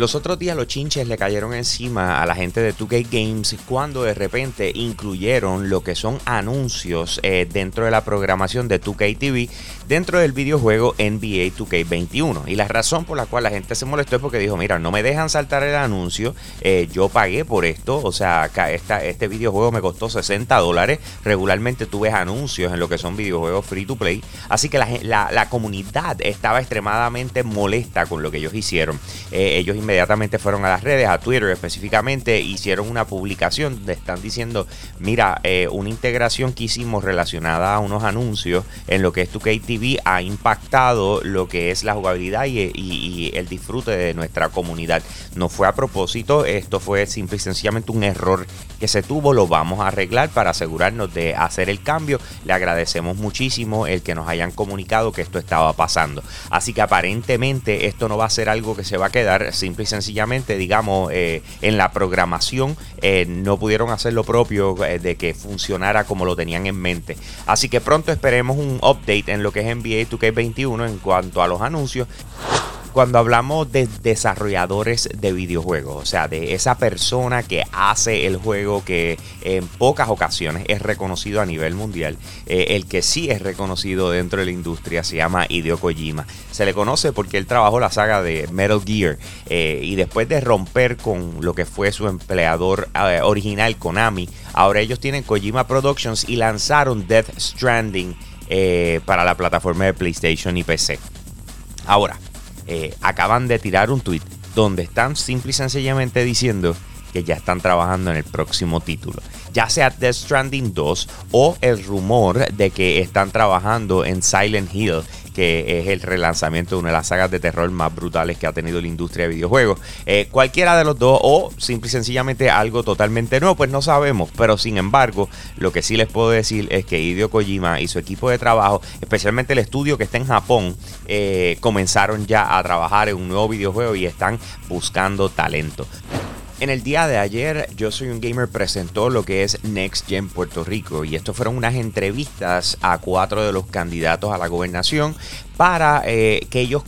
Los otros días los chinches le cayeron encima a la gente de 2K Games cuando de repente incluyeron lo que son anuncios eh, dentro de la programación de 2K TV dentro del videojuego NBA 2K21. Y la razón por la cual la gente se molestó es porque dijo, mira, no me dejan saltar el anuncio, eh, yo pagué por esto, o sea, esta, este videojuego me costó 60 dólares, regularmente tú ves anuncios en lo que son videojuegos free to play, así que la, la, comunidad estaba extremadamente molesta con lo que ellos hicieron. Eh, ellos inmediatamente fueron a las redes, a Twitter específicamente, hicieron una publicación donde están diciendo, mira, eh, una integración que hicimos relacionada a unos anuncios en lo que es 2K TV ha impactado lo que es la jugabilidad y, el disfrute de nuestra comunidad. No fue a propósito, esto fue simple y sencillamente un error que se tuvo, lo vamos a arreglar para asegurarnos de hacer el cambio. Le agradecemos muchísimo el que nos hayan comunicado que esto estaba pasando. Así que aparentemente esto no va a ser algo que se va a quedar y sencillamente, digamos, eh, en la programación eh, no pudieron hacer lo propio eh, de que funcionara como lo tenían en mente. Así que pronto esperemos un update en lo que es NBA 2K21 en cuanto a los anuncios cuando hablamos de desarrolladores de videojuegos, o sea, de esa persona que hace el juego que en pocas ocasiones es reconocido a nivel mundial, eh, el que sí es reconocido dentro de la industria se llama Hideo Kojima. Se le conoce porque él trabajó la saga de Metal Gear eh, y después de romper con lo que fue su empleador eh, original Konami, ahora ellos tienen Kojima Productions y lanzaron Death Stranding para la plataforma de PlayStation y PC. Ahora, eh, acaban de tirar un tweet donde están simple y sencillamente diciendo que ya están trabajando en el próximo título. Ya sea Death Stranding 2 o el rumor de que están trabajando en Silent Hill, que es el relanzamiento de una de las sagas de terror más brutales que ha tenido la industria de videojuegos. Eh, cualquiera de los dos o simple y sencillamente algo totalmente nuevo, pues no sabemos. Pero sin embargo, lo que sí les puedo decir es que Hideo Kojima y su equipo de trabajo, especialmente el estudio que está en Japón, eh, comenzaron ya a trabajar en un nuevo videojuego y están buscando talento. En el día de ayer, Yo Soy un Gamer presentó lo que es Next Gen Puerto Rico y esto fueron unas entrevistas a cuatro de los candidatos a la gobernación para eh, que ellos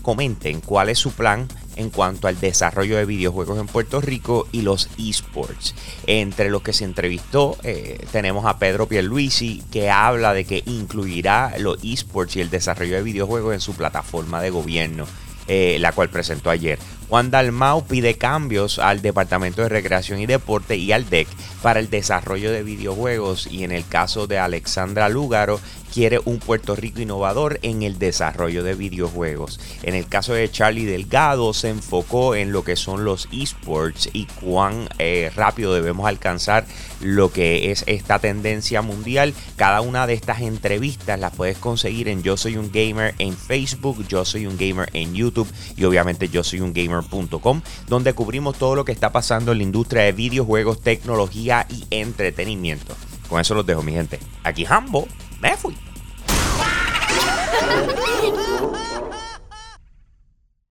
comenten cuál es su plan en cuanto al desarrollo de videojuegos en Puerto Rico y los esports. Entre los que se entrevistó eh, tenemos a Pedro Pierluisi que habla de que incluirá los esports y el desarrollo de videojuegos en su plataforma de gobierno. Eh, la cual presentó ayer. Juan Dalmau pide cambios al Departamento de Recreación y Deporte y al DEC para el desarrollo de videojuegos y en el caso de Alexandra Lúgaro quiere un Puerto Rico innovador en el desarrollo de videojuegos. En el caso de Charlie Delgado se enfocó en lo que son los esports y cuán eh, rápido debemos alcanzar lo que es esta tendencia mundial. Cada una de estas entrevistas las puedes conseguir en Yo Soy un Gamer en Facebook, Yo Soy un Gamer en YouTube y obviamente Yo Soy un Gamer.com, donde cubrimos todo lo que está pasando en la industria de videojuegos, tecnología y entretenimiento. Con eso los dejo, mi gente. Aquí Hambo me fui.